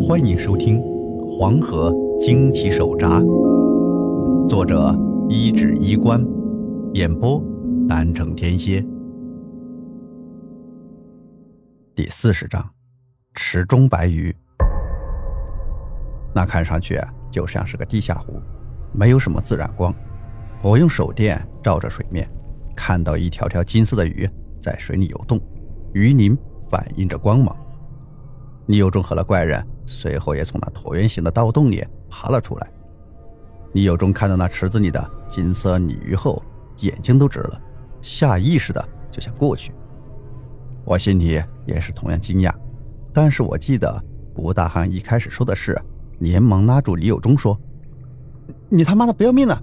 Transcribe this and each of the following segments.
欢迎收听《黄河惊奇手札》，作者一指衣冠，演播南城天蝎。第四十章，池中白鱼。那看上去就像是个地下湖，没有什么自然光。我用手电照着水面，看到一条条金色的鱼在水里游动，鱼鳞反映着光芒。你有中和了怪人，随后也从那椭圆形的盗洞里爬了出来。倪有忠看到那池子里的金色鲤鱼后，眼睛都直了，下意识的就想过去。我心里也是同样惊讶，但是我记得吴大汉一开始说的是，连忙拉住李有忠说：“你他妈的不要命了，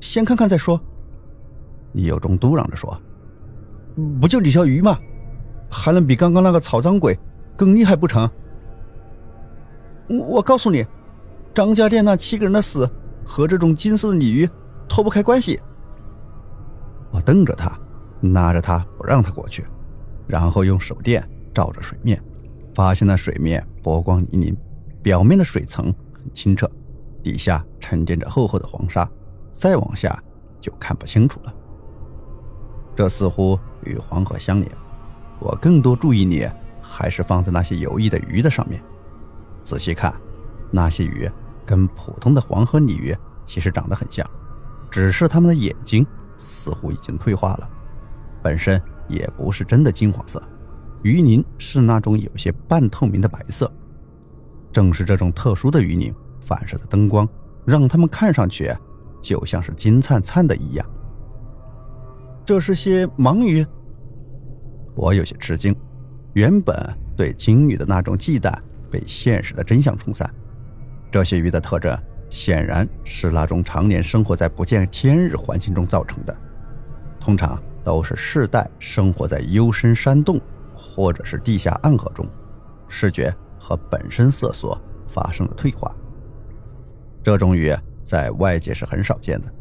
先看看再说。”李有忠嘟囔着说：“不就几条鱼吗？还能比刚刚那个草脏鬼更厉害不成？”我告诉你，张家店那七个人的死和这种金色的鲤鱼脱不开关系。我瞪着他，拉着他不让他过去，然后用手电照着水面，发现那水面波光粼粼，表面的水层很清澈，底下沉淀着厚厚的黄沙，再往下就看不清楚了。这似乎与黄河相连，我更多注意力还是放在那些游弋的鱼的上面。仔细看，那些鱼跟普通的黄河鲤鱼其实长得很像，只是它们的眼睛似乎已经退化了，本身也不是真的金黄色，鱼鳞是那种有些半透明的白色。正是这种特殊的鱼鳞反射的灯光，让它们看上去就像是金灿灿的一样。这是些盲鱼，我有些吃惊，原本对鲸鱼的那种忌惮。被现实的真相冲散，这些鱼的特征显然是那种常年生活在不见天日环境中造成的，通常都是世代生活在幽深山洞或者是地下暗河中，视觉和本身色素发生了退化。这种鱼在外界是很少见的，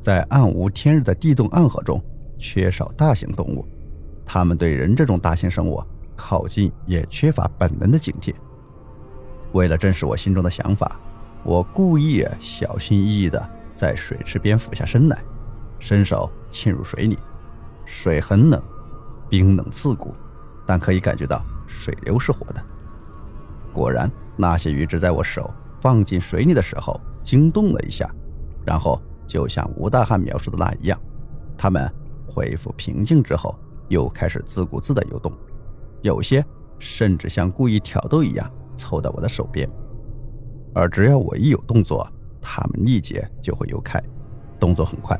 在暗无天日的地洞暗河中缺少大型动物，它们对人这种大型生物靠近也缺乏本能的警惕。为了证实我心中的想法，我故意小心翼翼地在水池边俯下身来，伸手浸入水里。水很冷，冰冷刺骨，但可以感觉到水流是活的。果然，那些鱼只在我手放进水里的时候惊动了一下，然后就像吴大汉描述的那一样，它们恢复平静之后，又开始自顾自地游动，有些甚至像故意挑逗一样。凑到我的手边，而只要我一有动作，他们立即就会游开，动作很快。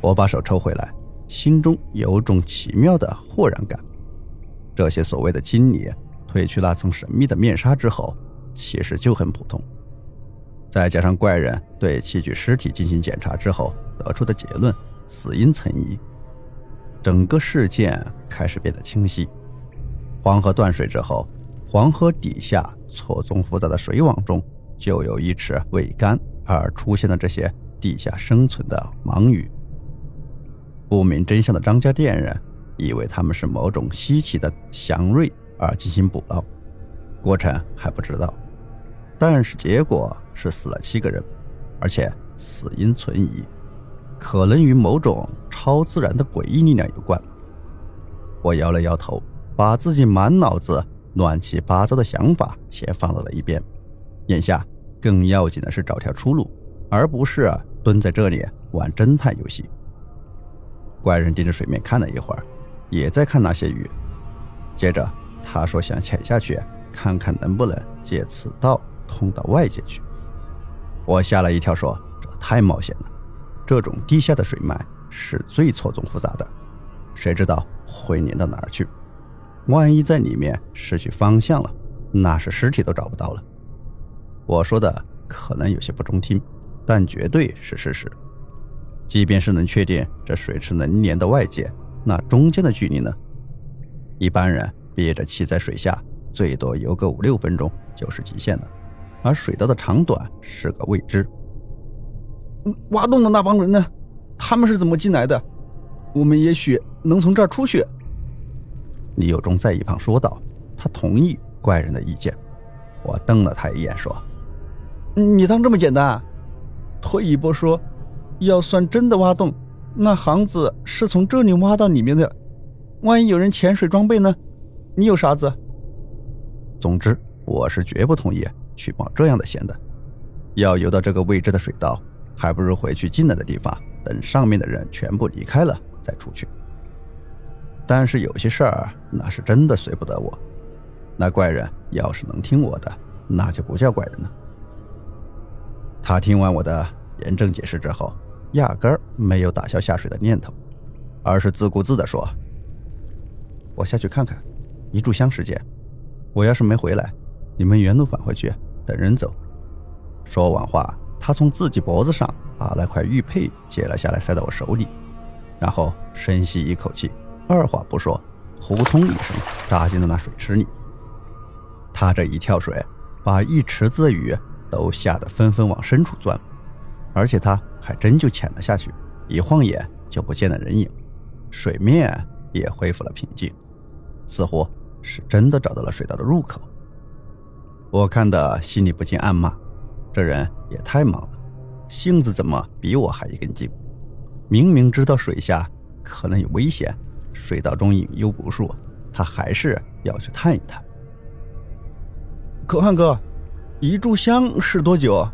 我把手抽回来，心中有种奇妙的豁然感。这些所谓的经理褪去那层神秘的面纱之后，其实就很普通。再加上怪人对器具尸体进行检查之后得出的结论，死因存疑，整个事件开始变得清晰。黄河断水之后。黄河底下错综复杂的水网中，就有一池未干而出现了这些地下生存的盲鱼。不明真相的张家店人以为他们是某种稀奇的祥瑞而进行捕捞，过程还不知道，但是结果是死了七个人，而且死因存疑，可能与某种超自然的诡异力量有关。我摇了摇头，把自己满脑子。乱七八糟的想法先放到了一边，眼下更要紧的是找条出路，而不是蹲在这里玩侦探游戏。怪人盯着水面看了一会儿，也在看那些鱼。接着他说想潜下去看看能不能借此道通到外界去。我吓了一跳，说这太冒险了，这种地下的水脉是最错综复杂的，谁知道会连到哪儿去？万一在里面失去方向了，那是尸体都找不到了。我说的可能有些不中听，但绝对是事实。即便是能确定这水池能连到外界，那中间的距离呢？一般人憋着气在水下，最多游个五六分钟就是极限了，而水道的长短是个未知。挖洞的那帮人呢？他们是怎么进来的？我们也许能从这儿出去。李有忠在一旁说道：“他同意怪人的意见。我瞪了他一眼，说：“你当这么简单？退一步说，要算真的挖洞，那行子是从这里挖到里面的，万一有人潜水装备呢？你有啥子？总之，我是绝不同意去冒这样的险的。要游到这个未知的水道，还不如回去进来的地方，等上面的人全部离开了再出去。但是有些事儿，那是真的随不得我。”那怪人要是能听我的，那就不叫怪人了。他听完我的严正解释之后，压根儿没有打消下水的念头，而是自顾自地说：“我下去看看，一炷香时间，我要是没回来，你们原路返回去，等人走。”说完话，他从自己脖子上把那块玉佩解了下来，塞到我手里，然后深吸一口气，二话不说，扑通一声扎进了那水池里。他这一跳水，把一池子的鱼都吓得纷纷往深处钻，而且他还真就潜了下去，一晃眼就不见了人影，水面也恢复了平静，似乎是真的找到了水道的入口。我看的心里不禁暗骂：这人也太莽了，性子怎么比我还一根筋？明明知道水下可能有危险，水道中隐忧无数，他还是要去探一探。可汗哥，一炷香是多久？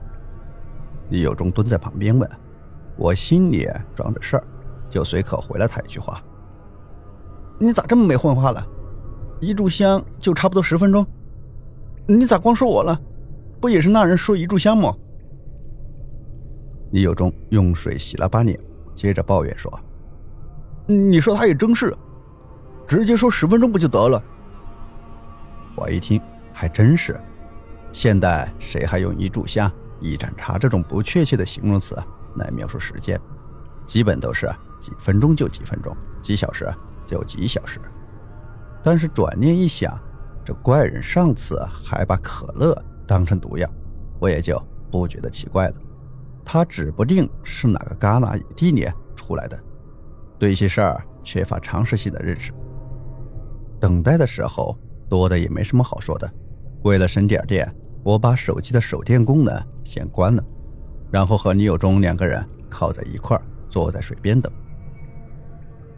李有忠蹲在旁边问。我心里装着事儿，就随口回了他一句话：“你咋这么没文化了？一炷香就差不多十分钟，你咋光说我了？不也是那人说一炷香吗？”李有忠用水洗了把脸，接着抱怨说：“你说他也真是，直接说十分钟不就得了？”我一听。还真是，现代谁还用一炷香、一盏茶这种不确切的形容词来描述时间？基本都是几分钟就几分钟，几小时就几小时。但是转念一想，这怪人上次还把可乐当成毒药，我也就不觉得奇怪了。他指不定是哪个旮旯地里出来的，对一些事儿缺乏常识性的认识。等待的时候多的也没什么好说的。为了省点电，我把手机的手电功能先关了，然后和女友忠两个人靠在一块儿，坐在水边等。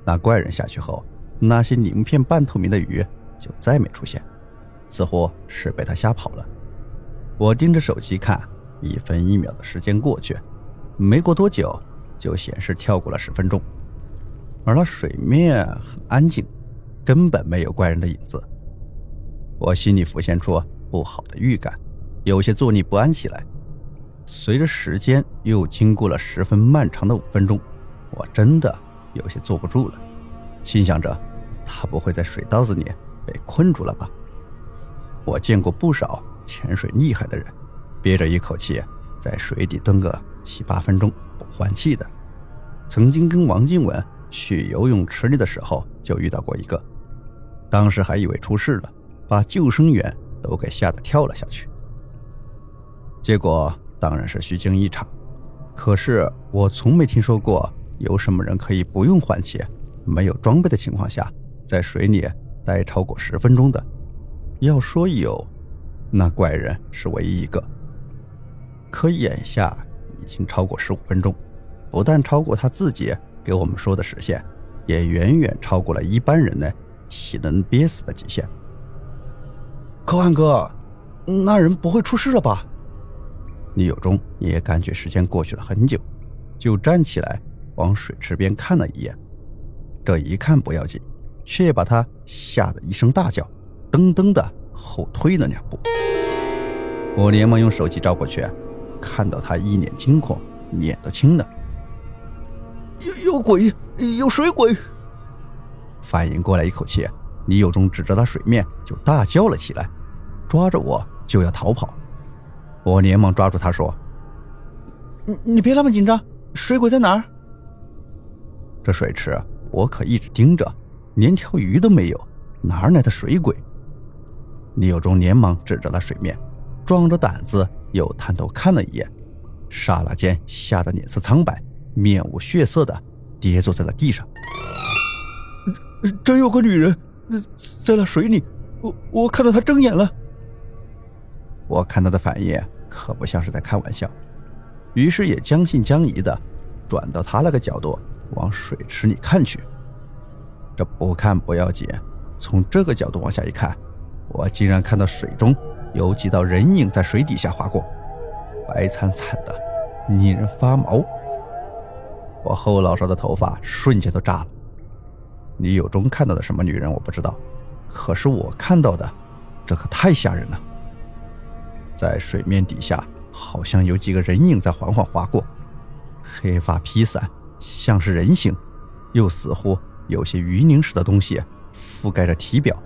那怪人下去后，那些鳞片半透明的鱼就再没出现，似乎是被他吓跑了。我盯着手机看，一分一秒的时间过去，没过多久就显示跳过了十分钟，而那水面很安静，根本没有怪人的影子。我心里浮现出。不好的预感，有些坐立不安起来。随着时间又经过了十分漫长的五分钟，我真的有些坐不住了，心想着他不会在水道子里被困住了吧？我见过不少潜水厉害的人，憋着一口气在水底蹲个七八分钟不换气的。曾经跟王静文去游泳池里的时候就遇到过一个，当时还以为出事了，把救生员。都给吓得跳了下去，结果当然是虚惊一场。可是我从没听说过有什么人可以不用换气、没有装备的情况下在水里待超过十分钟的。要说有，那怪人是唯一一个。可眼下已经超过十五分钟，不但超过他自己给我们说的时限，也远远超过了一般人的体能憋死的极限。可汗哥，那人不会出事了吧？李有忠也感觉时间过去了很久，就站起来往水池边看了一眼。这一看不要紧，却把他吓得一声大叫，噔噔的后退了两步。我连忙用手机照过去，看到他一脸惊恐，脸都青了。有鬼，有水鬼！反应过来一口气，李有忠指着他水面就大叫了起来。抓着我就要逃跑，我连忙抓住他说：“你你别那么紧张，水鬼在哪儿？”这水池我可一直盯着，连条鱼都没有，哪来的水鬼？李有忠连忙指着那水面，壮着胆子又探头看了一眼，刹那间吓得脸色苍白，面无血色的跌坐在了地上。真有个女人在那水里，我我看到她睁眼了。我看他的反应可不像是在开玩笑，于是也将信将疑的转到他那个角度往水池里看去。这不看不要紧，从这个角度往下一看，我竟然看到水中有几道人影在水底下划过，白惨惨的，令人发毛。我后脑勺的头发瞬间都炸了。李有忠看到的什么女人我不知道，可是我看到的，这可太吓人了。在水面底下，好像有几个人影在缓缓划过，黑发披散，像是人形，又似乎有些鱼鳞似的东西覆盖着体表，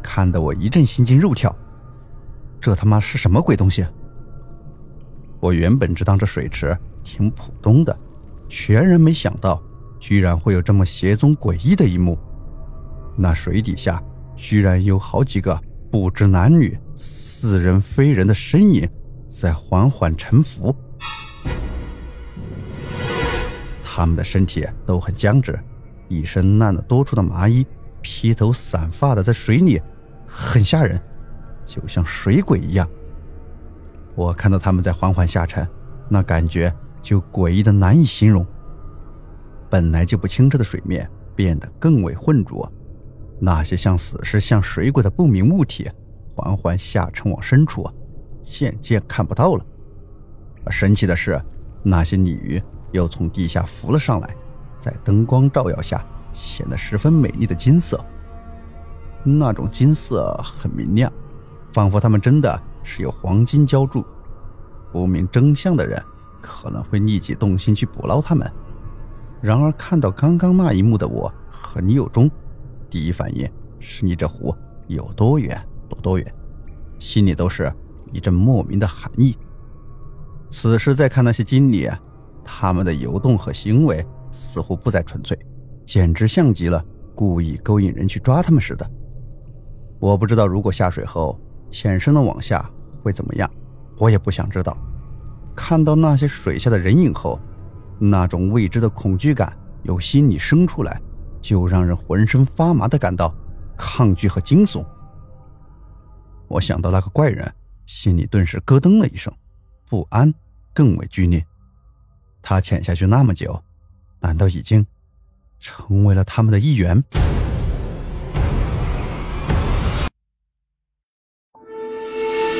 看得我一阵心惊肉跳。这他妈是什么鬼东西？我原本只当这水池挺普通的，全然没想到，居然会有这么邪宗诡异的一幕。那水底下居然有好几个。不知男女、似人非人的身影在缓缓沉浮，他们的身体都很僵直，一身烂了多处的麻衣，披头散发的在水里，很吓人，就像水鬼一样。我看到他们在缓缓下沉，那感觉就诡异的难以形容。本来就不清澈的水面变得更为浑浊。那些像死尸、像水鬼的不明物体，缓缓下沉往深处，渐渐看不到了。而神奇的是，那些鲤鱼又从地下浮了上来，在灯光照耀下，显得十分美丽的金色。那种金色很明亮，仿佛它们真的是由黄金浇筑。不明真相的人可能会立即动心去捕捞它们。然而，看到刚刚那一幕的我和李有忠。第一反应是你这湖有多远躲多远，心里都是一阵莫名的寒意。此时再看那些锦鲤，它们的游动和行为似乎不再纯粹，简直像极了故意勾引人去抓它们似的。我不知道如果下水后潜深的往下会怎么样，我也不想知道。看到那些水下的人影后，那种未知的恐惧感由心里生出来。就让人浑身发麻的感到抗拒和惊悚。我想到那个怪人，心里顿时咯噔了一声，不安更为剧烈。他潜下去那么久，难道已经成为了他们的一员？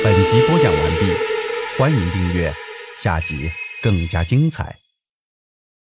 本集播讲完毕，欢迎订阅，下集更加精彩。